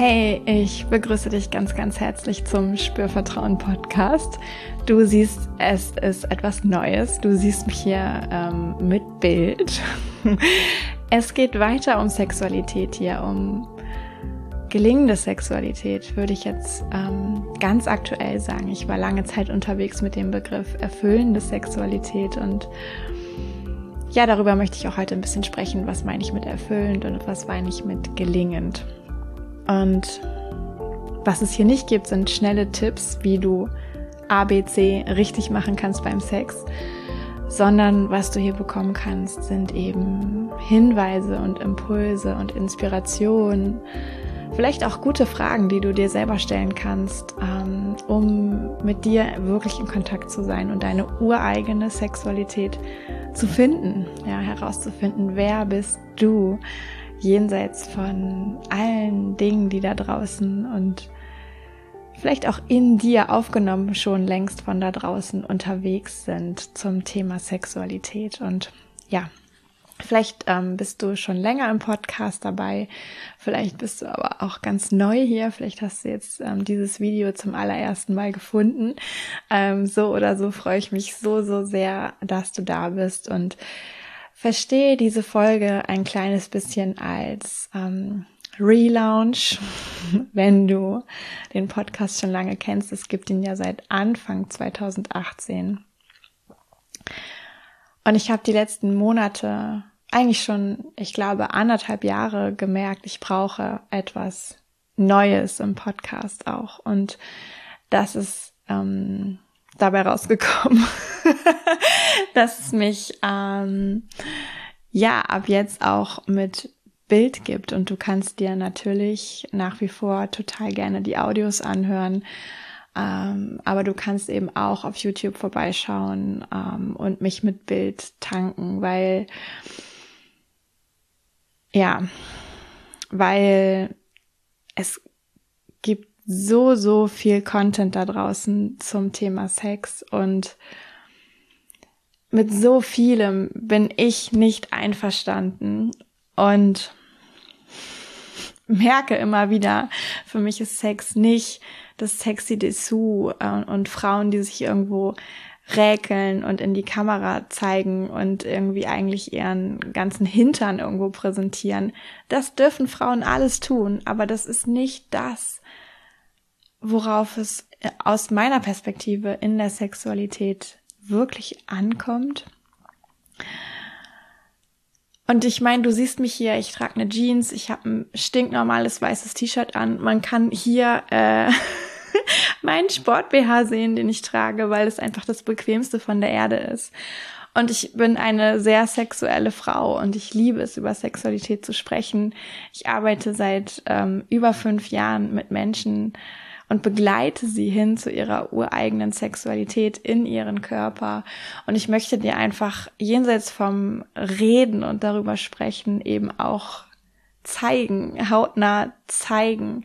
Hey, ich begrüße dich ganz, ganz herzlich zum Spürvertrauen Podcast. Du siehst, es ist etwas Neues. Du siehst mich hier ähm, mit Bild. es geht weiter um Sexualität hier, um gelingende Sexualität, würde ich jetzt ähm, ganz aktuell sagen. Ich war lange Zeit unterwegs mit dem Begriff erfüllende Sexualität und ja, darüber möchte ich auch heute ein bisschen sprechen. Was meine ich mit erfüllend und was meine ich mit gelingend? Und was es hier nicht gibt, sind schnelle Tipps, wie du ABC richtig machen kannst beim Sex, sondern was du hier bekommen kannst, sind eben Hinweise und Impulse und Inspiration, vielleicht auch gute Fragen, die du dir selber stellen kannst, ähm, um mit dir wirklich in Kontakt zu sein und deine ureigene Sexualität zu finden, ja, herauszufinden, wer bist du jenseits von allen Dingen, die da draußen und vielleicht auch in dir aufgenommen schon längst von da draußen unterwegs sind zum Thema Sexualität. Und ja, vielleicht ähm, bist du schon länger im Podcast dabei, vielleicht bist du aber auch ganz neu hier, vielleicht hast du jetzt ähm, dieses Video zum allerersten Mal gefunden. Ähm, so oder so freue ich mich so, so sehr, dass du da bist und verstehe diese Folge ein kleines bisschen als ähm, Relaunch, wenn du den Podcast schon lange kennst. Es gibt ihn ja seit Anfang 2018. Und ich habe die letzten Monate, eigentlich schon, ich glaube, anderthalb Jahre gemerkt, ich brauche etwas Neues im Podcast auch. Und das ist ähm, dabei rausgekommen, dass es mich ähm, ja ab jetzt auch mit Bild gibt und du kannst dir natürlich nach wie vor total gerne die Audios anhören. Ähm, aber du kannst eben auch auf YouTube vorbeischauen ähm, und mich mit Bild tanken, weil ja, weil es gibt so, so viel Content da draußen zum Thema Sex und mit so vielem bin ich nicht einverstanden und merke immer wieder, für mich ist Sex nicht das sexy Dessous äh, und Frauen, die sich irgendwo räkeln und in die Kamera zeigen und irgendwie eigentlich ihren ganzen Hintern irgendwo präsentieren. Das dürfen Frauen alles tun, aber das ist nicht das, worauf es aus meiner Perspektive in der Sexualität wirklich ankommt. Und ich meine, du siehst mich hier, ich trage eine Jeans, ich habe ein stinknormales weißes T-Shirt an. Man kann hier äh, meinen Sport-BH sehen, den ich trage, weil es einfach das bequemste von der Erde ist. Und ich bin eine sehr sexuelle Frau und ich liebe es, über Sexualität zu sprechen. Ich arbeite seit ähm, über fünf Jahren mit Menschen, und begleite sie hin zu ihrer ureigenen Sexualität in ihren Körper. Und ich möchte dir einfach jenseits vom Reden und darüber sprechen eben auch zeigen, hautnah zeigen,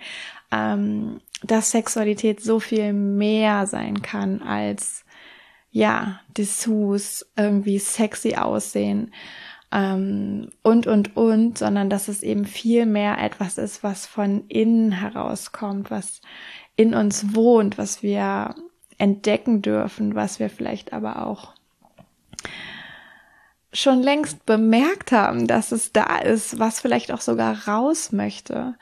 ähm, dass Sexualität so viel mehr sein kann als ja, Dessous, irgendwie sexy aussehen ähm, und, und, und, sondern dass es eben viel mehr etwas ist, was von innen herauskommt, was in uns wohnt, was wir entdecken dürfen, was wir vielleicht aber auch schon längst bemerkt haben, dass es da ist, was vielleicht auch sogar raus möchte.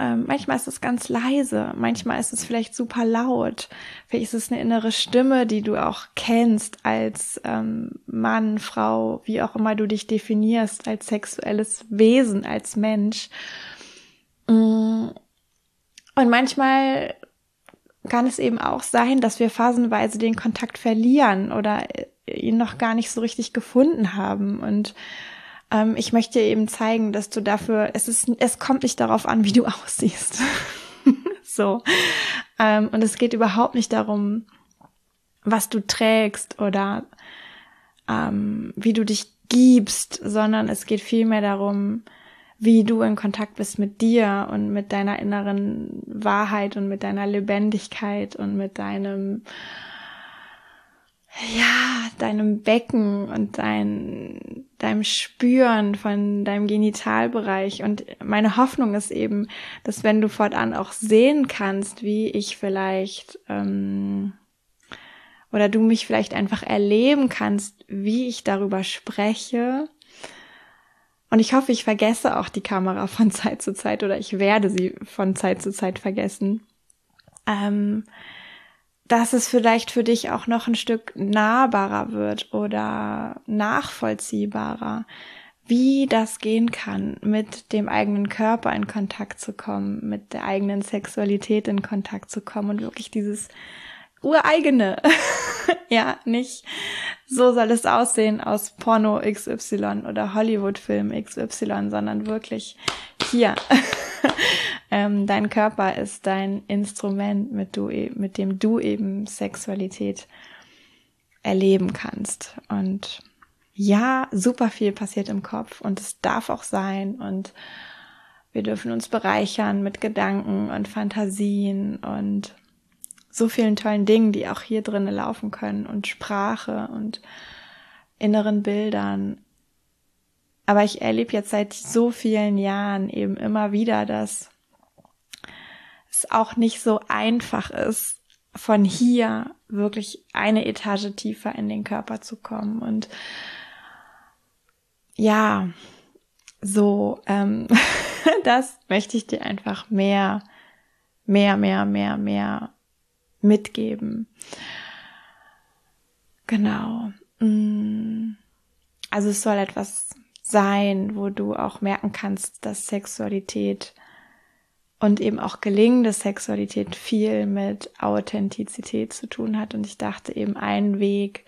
Ähm, manchmal ist es ganz leise, manchmal ist es vielleicht super laut, vielleicht ist es eine innere Stimme, die du auch kennst als ähm, Mann, Frau, wie auch immer du dich definierst, als sexuelles Wesen, als Mensch. Mm. Und manchmal kann es eben auch sein, dass wir phasenweise den Kontakt verlieren oder ihn noch gar nicht so richtig gefunden haben. Und ähm, ich möchte eben zeigen, dass du dafür, es ist, es kommt nicht darauf an, wie du aussiehst. so. Ähm, und es geht überhaupt nicht darum, was du trägst oder ähm, wie du dich gibst, sondern es geht vielmehr darum, wie du in Kontakt bist mit dir und mit deiner inneren Wahrheit und mit deiner Lebendigkeit und mit deinem ja, deinem Becken und dein, deinem Spüren von deinem Genitalbereich. Und meine Hoffnung ist eben, dass wenn du fortan auch sehen kannst, wie ich vielleicht, ähm, oder du mich vielleicht einfach erleben kannst, wie ich darüber spreche. Und ich hoffe, ich vergesse auch die Kamera von Zeit zu Zeit oder ich werde sie von Zeit zu Zeit vergessen. Ähm, dass es vielleicht für dich auch noch ein Stück nahbarer wird oder nachvollziehbarer, wie das gehen kann, mit dem eigenen Körper in Kontakt zu kommen, mit der eigenen Sexualität in Kontakt zu kommen und wirklich dieses ureigene, ja, nicht so soll es aussehen aus Porno XY oder Hollywood-Film XY, sondern wirklich hier. ähm, dein Körper ist dein Instrument, mit, du, e, mit dem du eben Sexualität erleben kannst. Und ja, super viel passiert im Kopf und es darf auch sein und wir dürfen uns bereichern mit Gedanken und Fantasien und so vielen tollen Dingen, die auch hier drinnen laufen können und Sprache und inneren Bildern. Aber ich erlebe jetzt seit so vielen Jahren eben immer wieder, dass es auch nicht so einfach ist, von hier wirklich eine Etage tiefer in den Körper zu kommen. Und ja, so, ähm, das möchte ich dir einfach mehr, mehr, mehr, mehr, mehr mitgeben. Genau. Mm. Also es soll etwas sein, wo du auch merken kannst, dass Sexualität und eben auch gelingende Sexualität viel mit Authentizität zu tun hat. Und ich dachte eben ein Weg,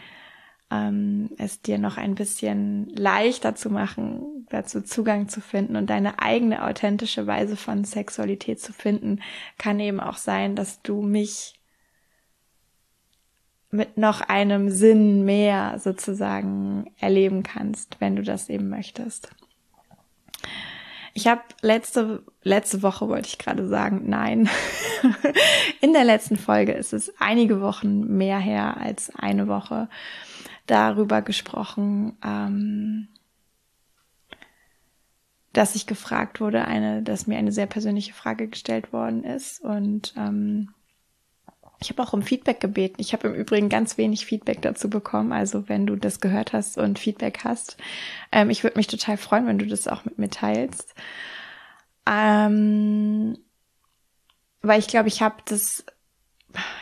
ähm, es dir noch ein bisschen leichter zu machen, dazu Zugang zu finden und deine eigene authentische Weise von Sexualität zu finden, kann eben auch sein, dass du mich mit noch einem Sinn mehr sozusagen erleben kannst, wenn du das eben möchtest. Ich habe letzte letzte Woche wollte ich gerade sagen, nein. In der letzten Folge ist es einige Wochen mehr her als eine Woche darüber gesprochen, ähm, dass ich gefragt wurde, eine, dass mir eine sehr persönliche Frage gestellt worden ist und ähm, ich habe auch um Feedback gebeten. Ich habe im Übrigen ganz wenig Feedback dazu bekommen. Also wenn du das gehört hast und Feedback hast, ähm, ich würde mich total freuen, wenn du das auch mit mir teilst. Ähm, weil ich glaube, ich habe das,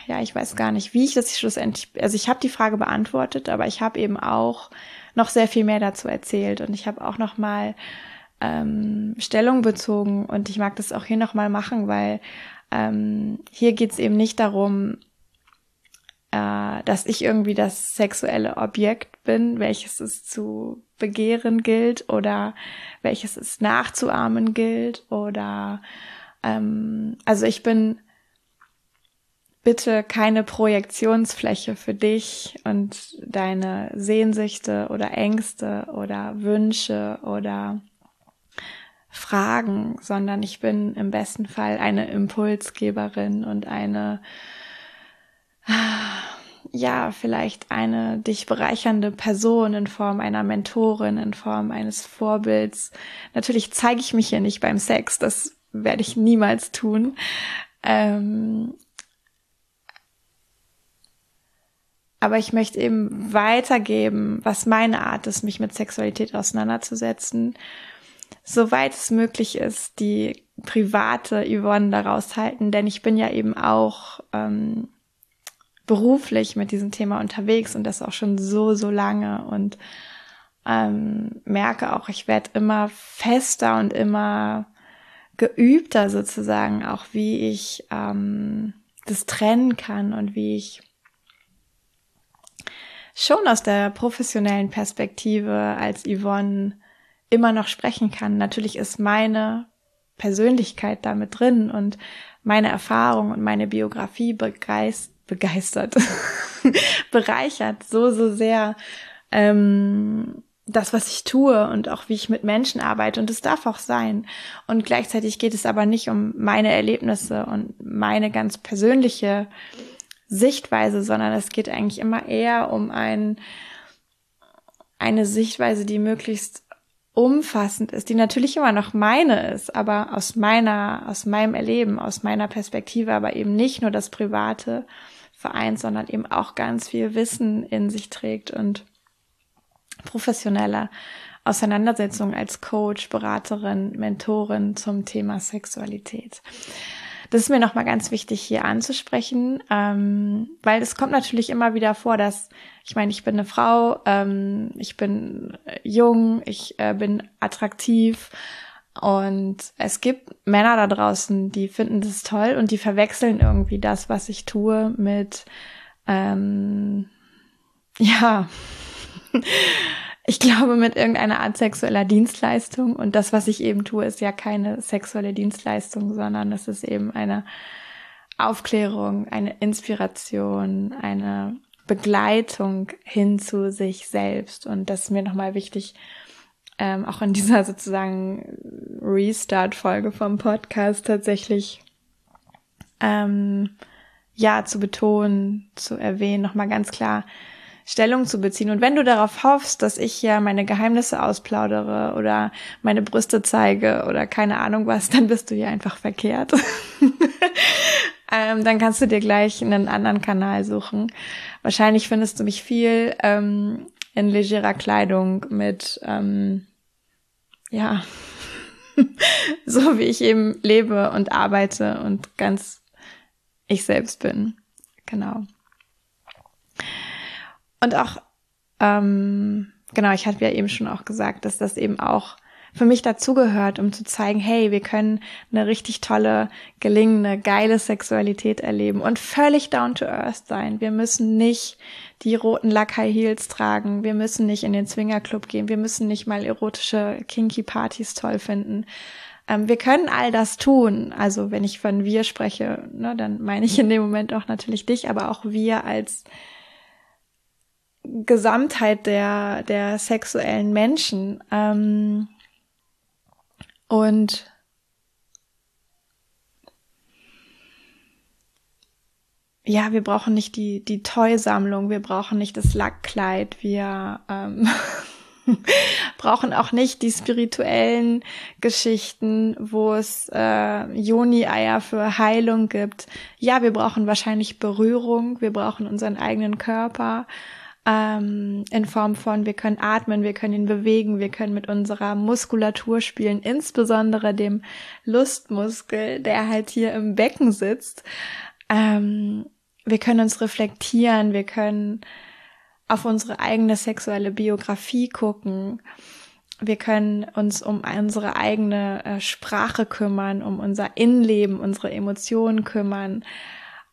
ja, ich weiß gar nicht, wie ich das schlussendlich, also ich habe die Frage beantwortet, aber ich habe eben auch noch sehr viel mehr dazu erzählt und ich habe auch noch mal ähm, Stellung bezogen und ich mag das auch hier noch mal machen, weil ähm, hier geht es eben nicht darum, äh, dass ich irgendwie das sexuelle Objekt bin, welches es zu begehren gilt oder welches es nachzuahmen gilt oder ähm, also ich bin bitte keine Projektionsfläche für dich und deine Sehnsüchte oder Ängste oder Wünsche oder Fragen, sondern ich bin im besten Fall eine Impulsgeberin und eine, ja, vielleicht eine dich bereichernde Person in Form einer Mentorin, in Form eines Vorbilds. Natürlich zeige ich mich hier nicht beim Sex, das werde ich niemals tun. Ähm, aber ich möchte eben weitergeben, was meine Art ist, mich mit Sexualität auseinanderzusetzen soweit es möglich ist, die private Yvonne daraus halten, denn ich bin ja eben auch ähm, beruflich mit diesem Thema unterwegs und das auch schon so, so lange und ähm, merke auch, ich werde immer fester und immer geübter sozusagen, auch wie ich ähm, das trennen kann und wie ich schon aus der professionellen Perspektive als Yvonne immer noch sprechen kann. Natürlich ist meine Persönlichkeit damit drin und meine Erfahrung und meine Biografie begeist, begeistert, bereichert so, so sehr ähm, das, was ich tue und auch wie ich mit Menschen arbeite. Und es darf auch sein. Und gleichzeitig geht es aber nicht um meine Erlebnisse und meine ganz persönliche Sichtweise, sondern es geht eigentlich immer eher um ein, eine Sichtweise, die möglichst umfassend ist, die natürlich immer noch meine ist, aber aus meiner, aus meinem Erleben, aus meiner Perspektive, aber eben nicht nur das Private vereint, sondern eben auch ganz viel Wissen in sich trägt und professionelle Auseinandersetzung als Coach, Beraterin, Mentorin zum Thema Sexualität. Das ist mir nochmal ganz wichtig hier anzusprechen, ähm, weil es kommt natürlich immer wieder vor, dass, ich meine, ich bin eine Frau, ähm, ich bin jung, ich äh, bin attraktiv und es gibt Männer da draußen, die finden das toll und die verwechseln irgendwie das, was ich tue, mit, ähm, ja, ich glaube, mit irgendeiner Art sexueller Dienstleistung. Und das, was ich eben tue, ist ja keine sexuelle Dienstleistung, sondern es ist eben eine Aufklärung, eine Inspiration, eine Begleitung hin zu sich selbst. Und das ist mir nochmal wichtig, ähm, auch in dieser sozusagen Restart-Folge vom Podcast tatsächlich ähm, ja zu betonen, zu erwähnen, nochmal ganz klar Stellung zu beziehen. Und wenn du darauf hoffst, dass ich ja meine Geheimnisse ausplaudere oder meine Brüste zeige oder keine Ahnung was, dann bist du hier einfach verkehrt. ähm, dann kannst du dir gleich einen anderen Kanal suchen. Wahrscheinlich findest du mich viel ähm, in legerer Kleidung mit, ähm, ja, so wie ich eben lebe und arbeite und ganz ich selbst bin. Genau. Und auch, ähm, genau, ich hatte ja eben schon auch gesagt, dass das eben auch für mich dazugehört, um zu zeigen, hey, wir können eine richtig tolle, gelingende, geile Sexualität erleben und völlig down to earth sein. Wir müssen nicht die roten Lack High Heels tragen. Wir müssen nicht in den Swingerclub gehen. Wir müssen nicht mal erotische kinky Partys toll finden. Ähm, wir können all das tun. Also wenn ich von wir spreche, ne, dann meine ich in dem Moment auch natürlich dich, aber auch wir als Gesamtheit der, der sexuellen Menschen. Ähm, und ja, wir brauchen nicht die, die Toy-Sammlung, wir brauchen nicht das Lackkleid, wir ähm, brauchen auch nicht die spirituellen Geschichten, wo es äh, Joni-Eier für Heilung gibt. Ja, wir brauchen wahrscheinlich Berührung, wir brauchen unseren eigenen Körper ähm, in Form von, wir können atmen, wir können ihn bewegen, wir können mit unserer Muskulatur spielen, insbesondere dem Lustmuskel, der halt hier im Becken sitzt. Ähm, wir können uns reflektieren, wir können auf unsere eigene sexuelle Biografie gucken. Wir können uns um unsere eigene äh, Sprache kümmern, um unser Innenleben, unsere Emotionen kümmern,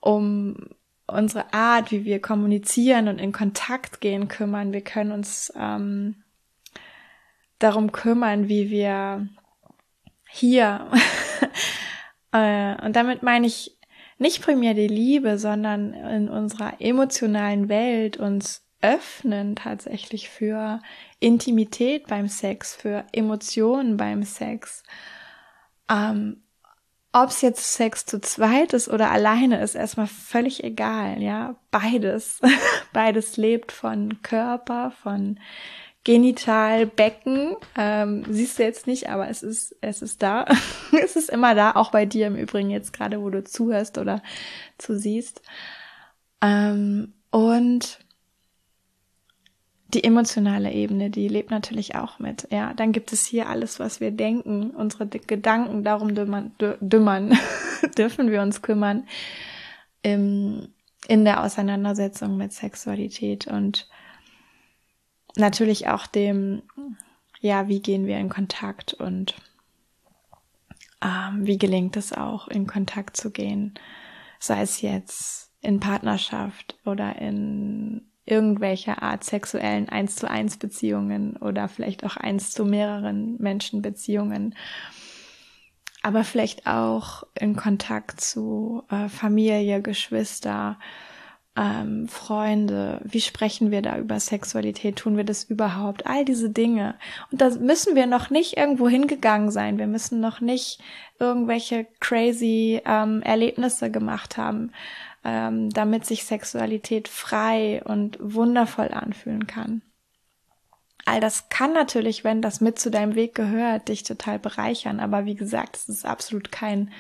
um unsere Art, wie wir kommunizieren und in Kontakt gehen, kümmern. Wir können uns ähm, darum kümmern, wie wir hier äh, und damit meine ich nicht primär die Liebe, sondern in unserer emotionalen Welt uns öffnen tatsächlich für Intimität beim Sex, für Emotionen beim Sex. Ähm, ob es jetzt Sex zu zweit ist oder alleine ist, erstmal völlig egal, ja. Beides. Beides lebt von Körper, von Genital, Becken. Ähm, siehst du jetzt nicht, aber es ist, es ist da. es ist immer da, auch bei dir im Übrigen jetzt gerade, wo du zuhörst oder zusiehst. Ähm, und die emotionale Ebene, die lebt natürlich auch mit. Ja, dann gibt es hier alles, was wir denken, unsere Gedanken, darum dümmern, dümmern dürfen wir uns kümmern im, in der Auseinandersetzung mit Sexualität und natürlich auch dem, ja, wie gehen wir in Kontakt und ähm, wie gelingt es auch, in Kontakt zu gehen, sei es jetzt in Partnerschaft oder in irgendwelcher Art sexuellen eins zu eins Beziehungen oder vielleicht auch eins zu mehreren Menschen Beziehungen. Aber vielleicht auch in Kontakt zu äh, Familie, Geschwister, ähm, Freunde. Wie sprechen wir da über Sexualität? Tun wir das überhaupt? All diese Dinge. Und da müssen wir noch nicht irgendwo hingegangen sein. Wir müssen noch nicht irgendwelche crazy ähm, Erlebnisse gemacht haben ähm, damit sich Sexualität frei und wundervoll anfühlen kann. All das kann natürlich, wenn das mit zu deinem Weg gehört, dich total bereichern. Aber wie gesagt, es ist absolut kein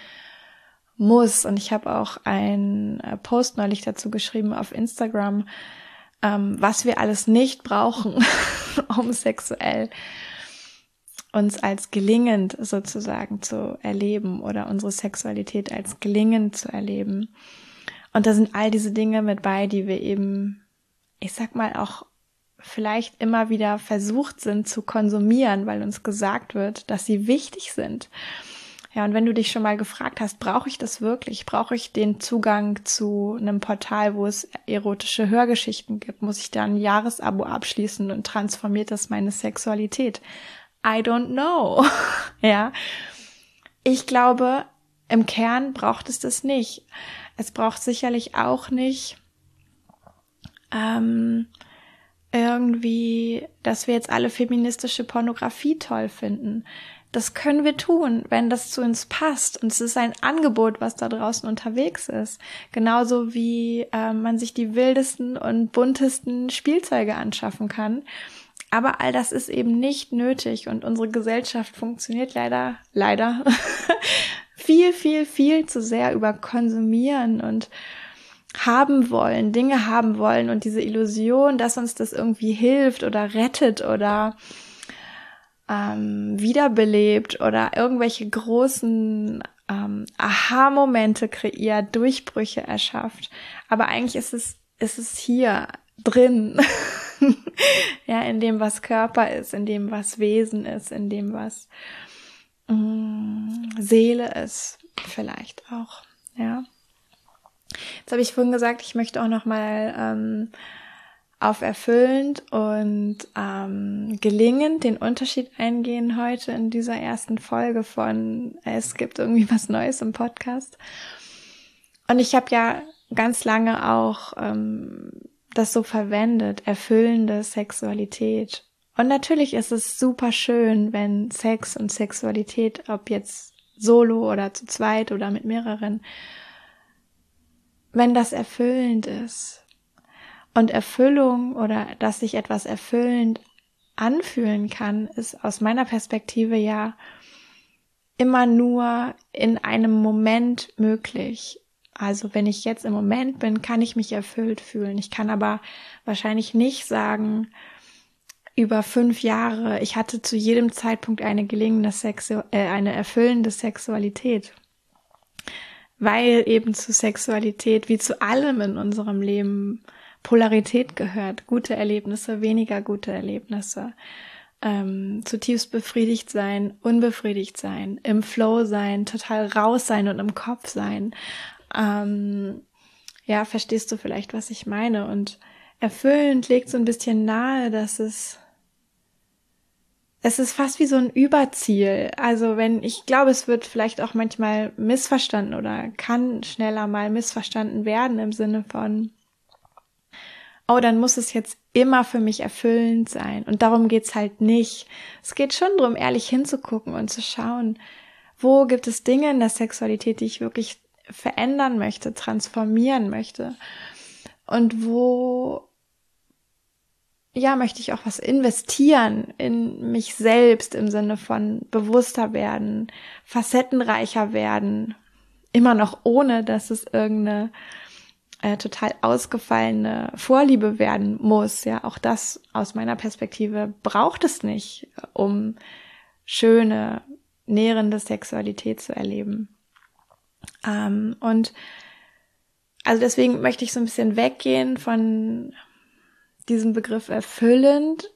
Muss. Und ich habe auch einen äh, Post neulich dazu geschrieben auf Instagram, ähm, was wir alles nicht brauchen, um sexuell uns als gelingend sozusagen zu erleben oder unsere Sexualität als gelingend zu erleben. Und da sind all diese Dinge mit bei, die wir eben, ich sag mal, auch vielleicht immer wieder versucht sind zu konsumieren, weil uns gesagt wird, dass sie wichtig sind. Ja, und wenn du dich schon mal gefragt hast, brauche ich das wirklich? Brauche ich den Zugang zu einem Portal, wo es erotische Hörgeschichten gibt? Muss ich da ein Jahresabo abschließen und transformiert das meine Sexualität? I don't know. ja. Ich glaube, im Kern braucht es das nicht. Es braucht sicherlich auch nicht ähm, irgendwie, dass wir jetzt alle feministische Pornografie toll finden. Das können wir tun, wenn das zu uns passt. Und es ist ein Angebot, was da draußen unterwegs ist. Genauso wie äh, man sich die wildesten und buntesten Spielzeuge anschaffen kann. Aber all das ist eben nicht nötig und unsere Gesellschaft funktioniert leider, leider viel, viel, viel zu sehr über Konsumieren und haben wollen, Dinge haben wollen und diese Illusion, dass uns das irgendwie hilft oder rettet oder ähm, wiederbelebt oder irgendwelche großen ähm, Aha-Momente kreiert, Durchbrüche erschafft. Aber eigentlich ist es, ist es hier drin. ja, in dem, was Körper ist, in dem, was Wesen ist, in dem, was mh, Seele ist, vielleicht auch, ja. Jetzt habe ich vorhin gesagt, ich möchte auch noch mal ähm, auf erfüllend und ähm, gelingend den Unterschied eingehen heute in dieser ersten Folge von Es gibt irgendwie was Neues im Podcast. Und ich habe ja ganz lange auch ähm, das so verwendet, erfüllende Sexualität. Und natürlich ist es super schön, wenn Sex und Sexualität, ob jetzt solo oder zu zweit oder mit mehreren, wenn das erfüllend ist. Und Erfüllung oder dass sich etwas erfüllend anfühlen kann, ist aus meiner Perspektive ja immer nur in einem Moment möglich. Also wenn ich jetzt im Moment bin, kann ich mich erfüllt fühlen. Ich kann aber wahrscheinlich nicht sagen, über fünf Jahre, ich hatte zu jedem Zeitpunkt eine gelingende Sexu äh, eine erfüllende Sexualität. Weil eben zu Sexualität, wie zu allem in unserem Leben, Polarität gehört. Gute Erlebnisse, weniger gute Erlebnisse. Ähm, zutiefst befriedigt sein, unbefriedigt sein, im Flow sein, total raus sein und im Kopf sein. Ähm, ja, verstehst du vielleicht, was ich meine? Und erfüllend legt so ein bisschen nahe, dass es es ist fast wie so ein Überziel. Also wenn, ich glaube, es wird vielleicht auch manchmal missverstanden oder kann schneller mal missverstanden werden im Sinne von, oh, dann muss es jetzt immer für mich erfüllend sein. Und darum geht's halt nicht. Es geht schon darum, ehrlich hinzugucken und zu schauen, wo gibt es Dinge in der Sexualität, die ich wirklich verändern möchte, transformieren möchte. Und wo, ja, möchte ich auch was investieren in mich selbst im Sinne von bewusster werden, facettenreicher werden, immer noch ohne, dass es irgendeine äh, total ausgefallene Vorliebe werden muss. Ja, auch das aus meiner Perspektive braucht es nicht, um schöne, nährende Sexualität zu erleben. Ähm, und also deswegen möchte ich so ein bisschen weggehen von diesem Begriff erfüllend.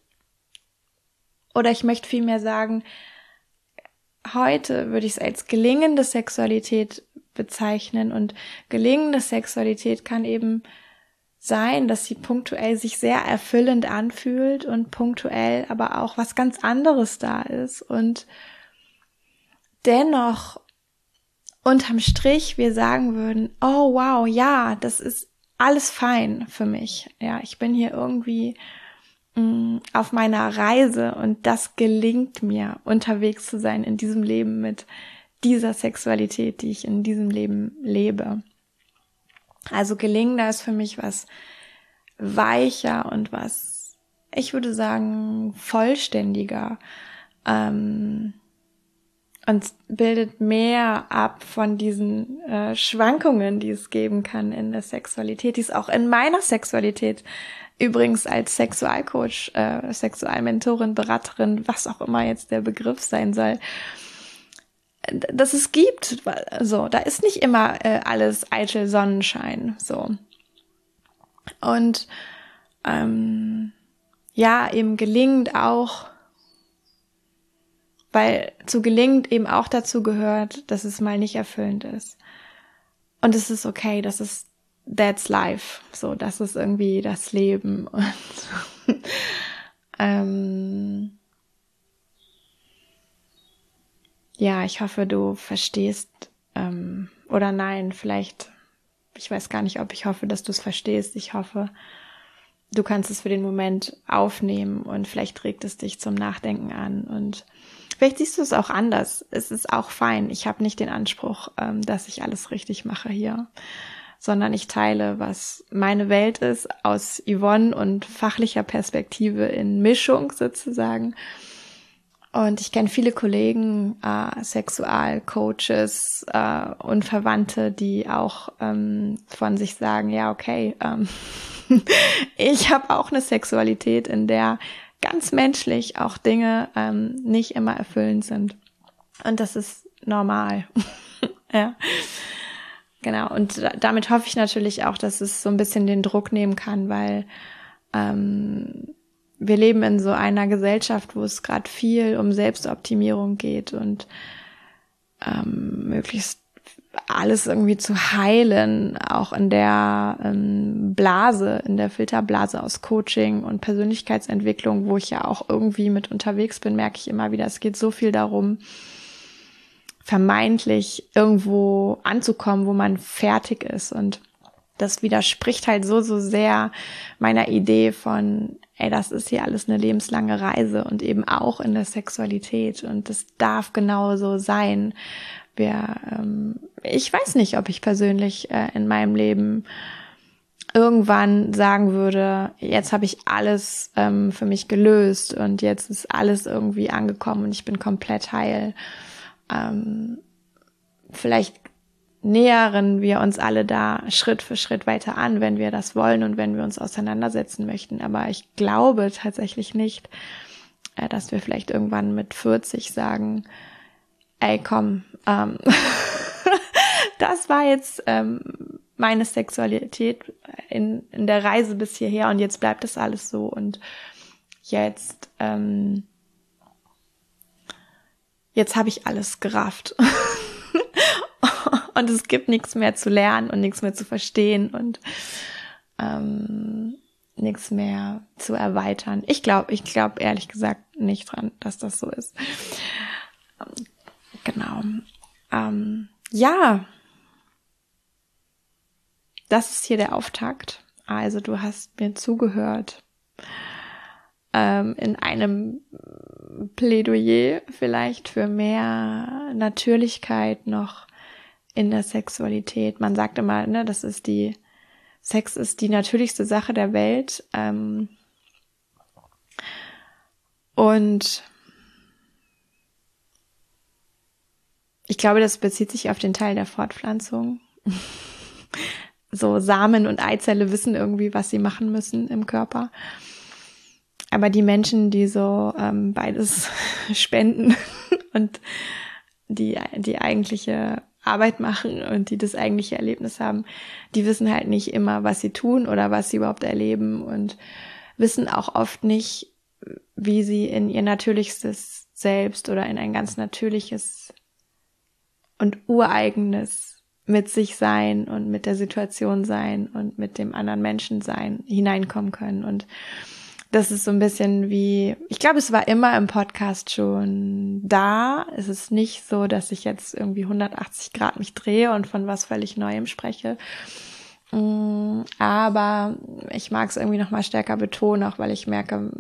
Oder ich möchte vielmehr sagen, heute würde ich es als gelingende Sexualität bezeichnen. Und gelingende Sexualität kann eben sein, dass sie punktuell sich sehr erfüllend anfühlt und punktuell aber auch was ganz anderes da ist und dennoch unterm Strich wir sagen würden, oh wow, ja, das ist alles fein für mich. Ja, ich bin hier irgendwie mh, mm, auf meiner Reise und das gelingt mir, unterwegs zu sein in diesem Leben mit dieser Sexualität, die ich in diesem Leben lebe. Also gelingender ist für mich was weicher und was, ich würde sagen, vollständiger. Ähm, und bildet mehr ab von diesen äh, Schwankungen, die es geben kann in der Sexualität, die es auch in meiner Sexualität übrigens als Sexualcoach, äh, Sexualmentorin, Beraterin, was auch immer jetzt der Begriff sein soll, dass es gibt. So, da ist nicht immer äh, alles eitel Sonnenschein. So. Und ähm, ja, eben gelingt auch, weil zu gelingt eben auch dazu gehört, dass es mal nicht erfüllend ist. Und es ist okay, das ist that's life. So, das ist irgendwie das Leben. Und ähm, ja, ich hoffe, du verstehst ähm, oder nein, vielleicht, ich weiß gar nicht, ob ich hoffe, dass du es verstehst. Ich hoffe, du kannst es für den Moment aufnehmen und vielleicht regt es dich zum Nachdenken an und vielleicht siehst du es auch anders. Es ist auch fein. Ich habe nicht den Anspruch, ähm, dass ich alles richtig mache hier, sondern ich teile, was meine Welt ist aus Yvonne und fachlicher Perspektive in Mischung sozusagen und ich kenne viele Kollegen, äh, Sexualcoaches äh, und Verwandte, die auch ähm, von sich sagen, ja, okay, ähm, ich habe auch eine Sexualität, in der ganz menschlich auch Dinge ähm, nicht immer erfüllend sind. Und das ist normal. ja. Genau. Und damit hoffe ich natürlich auch, dass es so ein bisschen den Druck nehmen kann, weil ähm, wir leben in so einer Gesellschaft, wo es gerade viel um Selbstoptimierung geht und ähm, möglichst alles irgendwie zu heilen, auch in der ähm, Blase, in der Filterblase aus Coaching und Persönlichkeitsentwicklung, wo ich ja auch irgendwie mit unterwegs bin, merke ich immer wieder, es geht so viel darum, vermeintlich irgendwo anzukommen, wo man fertig ist und das widerspricht halt so, so sehr meiner Idee von, ey, das ist hier alles eine lebenslange Reise und eben auch in der Sexualität und das darf genauso sein. Wir, ähm, ich weiß nicht, ob ich persönlich äh, in meinem Leben irgendwann sagen würde, jetzt habe ich alles ähm, für mich gelöst und jetzt ist alles irgendwie angekommen und ich bin komplett heil. Ähm, vielleicht nähern wir uns alle da Schritt für Schritt weiter an, wenn wir das wollen und wenn wir uns auseinandersetzen möchten. Aber ich glaube tatsächlich nicht, äh, dass wir vielleicht irgendwann mit 40 sagen, ey, komm, ähm, das war jetzt ähm, meine Sexualität in, in der Reise bis hierher und jetzt bleibt das alles so und jetzt, ähm, jetzt habe ich alles gerafft. und es gibt nichts mehr zu lernen und nichts mehr zu verstehen und ähm, nichts mehr zu erweitern. Ich glaube, ich glaube ehrlich gesagt nicht dran, dass das so ist. Ähm, genau. Ähm, ja, das ist hier der Auftakt. Also du hast mir zugehört ähm, in einem Plädoyer vielleicht für mehr Natürlichkeit noch in der Sexualität. Man sagt immer, ne, das ist die, Sex ist die natürlichste Sache der Welt. Ähm, und glaube, das bezieht sich auf den Teil der Fortpflanzung. so Samen und Eizelle wissen irgendwie, was sie machen müssen im Körper. Aber die Menschen, die so ähm, beides spenden und die, die eigentliche Arbeit machen und die das eigentliche Erlebnis haben, die wissen halt nicht immer, was sie tun oder was sie überhaupt erleben und wissen auch oft nicht, wie sie in ihr natürlichstes Selbst oder in ein ganz natürliches und ureigenes mit sich sein und mit der Situation sein und mit dem anderen Menschen sein hineinkommen können und das ist so ein bisschen wie, ich glaube, es war immer im Podcast schon da. Es ist nicht so, dass ich jetzt irgendwie 180 Grad mich drehe und von was völlig Neuem spreche. Mm, aber ich mag es irgendwie nochmal stärker betonen, auch weil ich merke,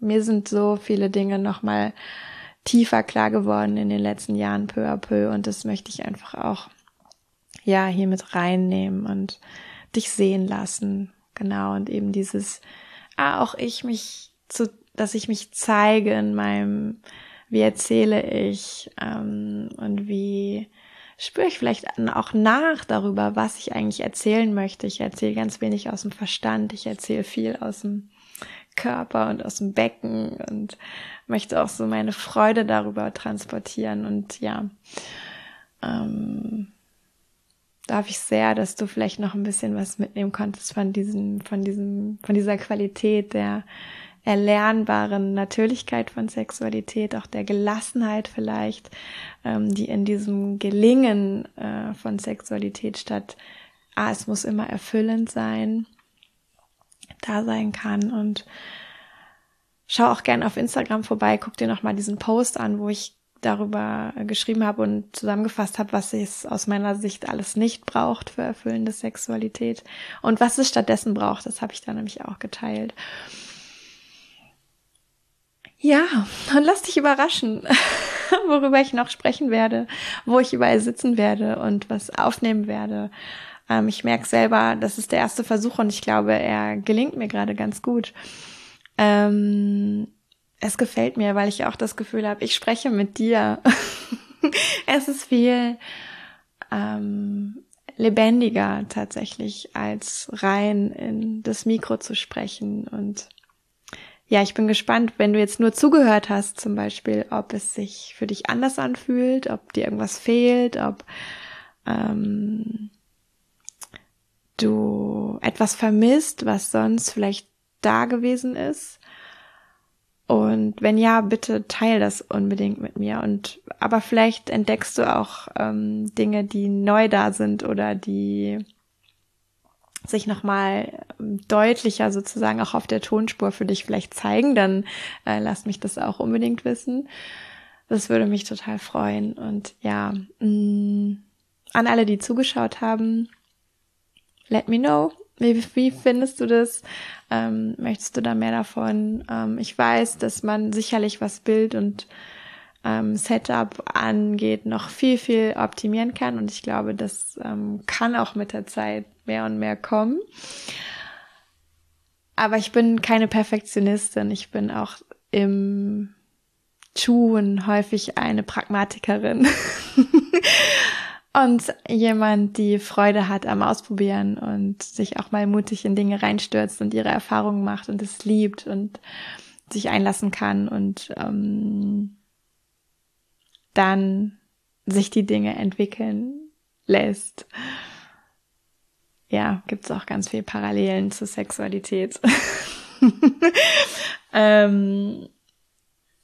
mir sind so viele Dinge nochmal tiefer klar geworden in den letzten Jahren peu à peu und das möchte ich einfach auch, ja, hier mit reinnehmen und dich sehen lassen. Genau. Und eben dieses, ah, auch ich mich zu, dass ich mich zeige in meinem, wie erzähle ich ähm, und wie spüre ich vielleicht auch nach darüber, was ich eigentlich erzählen möchte. Ich erzähle ganz wenig aus dem Verstand, ich erzähle viel aus dem Körper und aus dem Becken und möchte auch so meine Freude darüber transportieren. Und ja, ähm, darf ich sehr, dass du vielleicht noch ein bisschen was mitnehmen konntest von diesem, von diesem, von dieser Qualität der erlernbaren Natürlichkeit von Sexualität, auch der Gelassenheit vielleicht, ähm, die in diesem Gelingen äh, von Sexualität statt, ah, es muss immer erfüllend sein, da sein kann und schau auch gern auf Instagram vorbei, guck dir nochmal diesen Post an, wo ich darüber geschrieben habe und zusammengefasst habe, was es aus meiner Sicht alles nicht braucht für erfüllende Sexualität und was es stattdessen braucht. Das habe ich da nämlich auch geteilt. Ja, und lass dich überraschen, worüber ich noch sprechen werde, wo ich überall sitzen werde und was aufnehmen werde. Ähm, ich merke selber, das ist der erste Versuch und ich glaube, er gelingt mir gerade ganz gut. Ähm, es gefällt mir, weil ich auch das Gefühl habe, ich spreche mit dir. es ist viel ähm, lebendiger tatsächlich, als rein in das Mikro zu sprechen und ja, ich bin gespannt, wenn du jetzt nur zugehört hast, zum Beispiel, ob es sich für dich anders anfühlt, ob dir irgendwas fehlt, ob ähm, du etwas vermisst, was sonst vielleicht da gewesen ist. Und wenn ja, bitte teil das unbedingt mit mir. Und aber vielleicht entdeckst du auch ähm, Dinge, die neu da sind oder die sich nochmal ähm, deutlicher sozusagen auch auf der Tonspur für dich vielleicht zeigen, dann äh, lass mich das auch unbedingt wissen. Das würde mich total freuen. Und ja, mh, mm, an alle, die zugeschaut haben, let me know. Wie, wie findest du das? Ähm, möchtest du da mehr davon? Ähm, ich weiß, dass man sicherlich was Bild und ähm, Setup angeht, noch viel, viel optimieren kann. Und ich glaube, das ähm, kann auch mit der Zeit mehr und mehr kommen. Aber ich bin keine Perfektionistin. Ich bin auch im Tun häufig eine Pragmatikerin. und jemand, die Freude hat am Ausprobieren und sich auch mal mutig in Dinge reinstürzt und ihre Erfahrungen macht und es liebt und sich einlassen kann und ähm, dann sich die Dinge entwickeln lässt ja, gibt's auch ganz viel Parallelen zur Sexualität. ähm,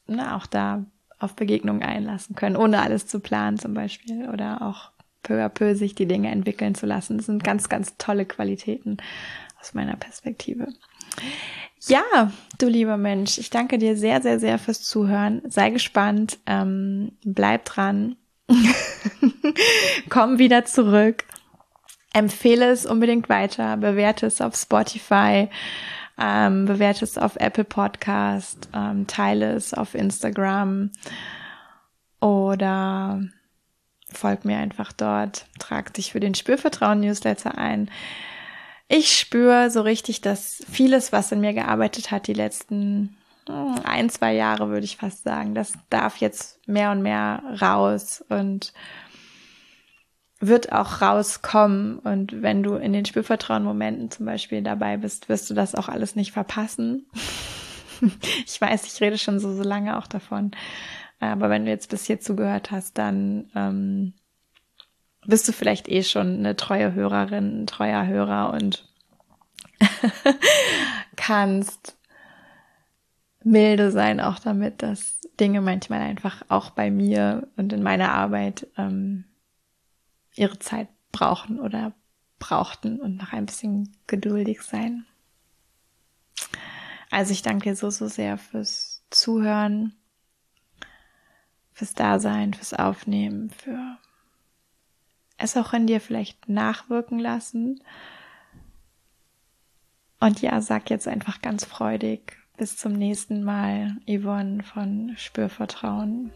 na, auch da auf Begegnungen einlassen können, ohne alles zu planen zum Beispiel oder auch peu à peu sich die Dinge entwickeln zu lassen. Das sind ganz, ganz tolle Qualitäten aus meiner Perspektive. Ja, du lieber Mensch, ich danke dir sehr, sehr, sehr fürs Zuhören. Sei gespannt, ähm, bleib dran, komm wieder zurück empfehle es unbedingt weiter, bewerte es auf Spotify, ähm, bewerte es auf Apple Podcast, ähm, teile es auf Instagram oder folg mir einfach dort, trag dich für den Spürvertrauen Newsletter ein. Ich spüre so richtig, dass vieles, was in mir gearbeitet hat, die letzten hm, ein, zwei Jahre, würde ich fast sagen, das darf jetzt mehr und mehr raus und wird auch rauskommen. Und wenn du in den Spürvertrauen-Momenten zum Beispiel dabei bist, wirst du das auch alles nicht verpassen. ich weiß, ich rede schon so, so lange auch davon. Aber wenn du jetzt bis hier zugehört hast, dann ähm, bist du vielleicht eh schon eine treue Hörerin, ein treuer Hörer und kannst milde sein auch damit, dass Dinge manchmal einfach auch bei mir und in meiner Arbeit ähm, ihre Zeit brauchen oder brauchten und noch ein bisschen geduldig sein. Also ich danke dir so, so sehr fürs Zuhören, fürs Dasein, fürs Aufnehmen, für es auch in dir vielleicht nachwirken lassen. Und ja, sag jetzt einfach ganz freudig bis zum nächsten Mal, Yvonne von Spürvertrauen.